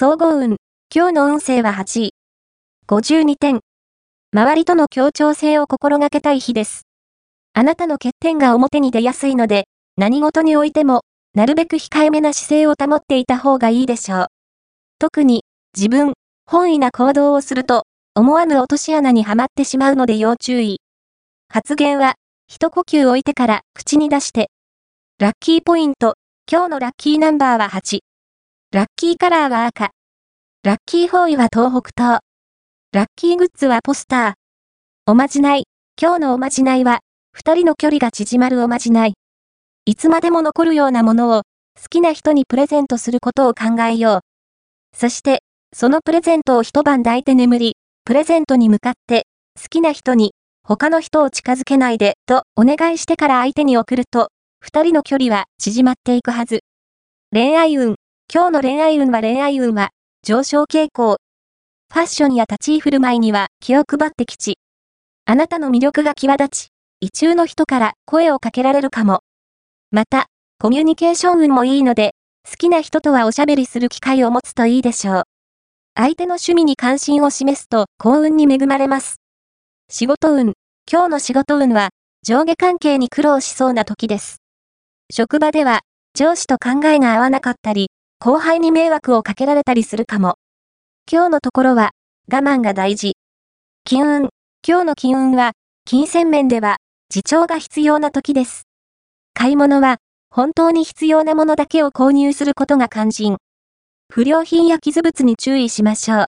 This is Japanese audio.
総合運。今日の運勢は8位。52点。周りとの協調性を心がけたい日です。あなたの欠点が表に出やすいので、何事においても、なるべく控えめな姿勢を保っていた方がいいでしょう。特に、自分、本意な行動をすると、思わぬ落とし穴にはまってしまうので要注意。発言は、一呼吸置いてから口に出して。ラッキーポイント、今日のラッキーナンバーは8。ラッキーカラーは赤。ラッキー方位は東北東。ラッキーグッズはポスター。おまじない。今日のおまじないは、二人の距離が縮まるおまじない。いつまでも残るようなものを、好きな人にプレゼントすることを考えよう。そして、そのプレゼントを一晩抱いて眠り、プレゼントに向かって、好きな人に、他の人を近づけないで、とお願いしてから相手に送ると、二人の距離は縮まっていくはず。恋愛運。今日の恋愛運は恋愛運は、上昇傾向。ファッションや立ち居振る舞いには気を配ってきち。あなたの魅力が際立ち、異中の人から声をかけられるかも。また、コミュニケーション運もいいので、好きな人とはおしゃべりする機会を持つといいでしょう。相手の趣味に関心を示すと幸運に恵まれます。仕事運。今日の仕事運は上下関係に苦労しそうな時です。職場では上司と考えが合わなかったり、後輩に迷惑をかけられたりするかも。今日のところは我慢が大事。金運。今日の金運は金銭面では自重が必要な時です。買い物は本当に必要なものだけを購入することが肝心。不良品や傷物に注意しましょう。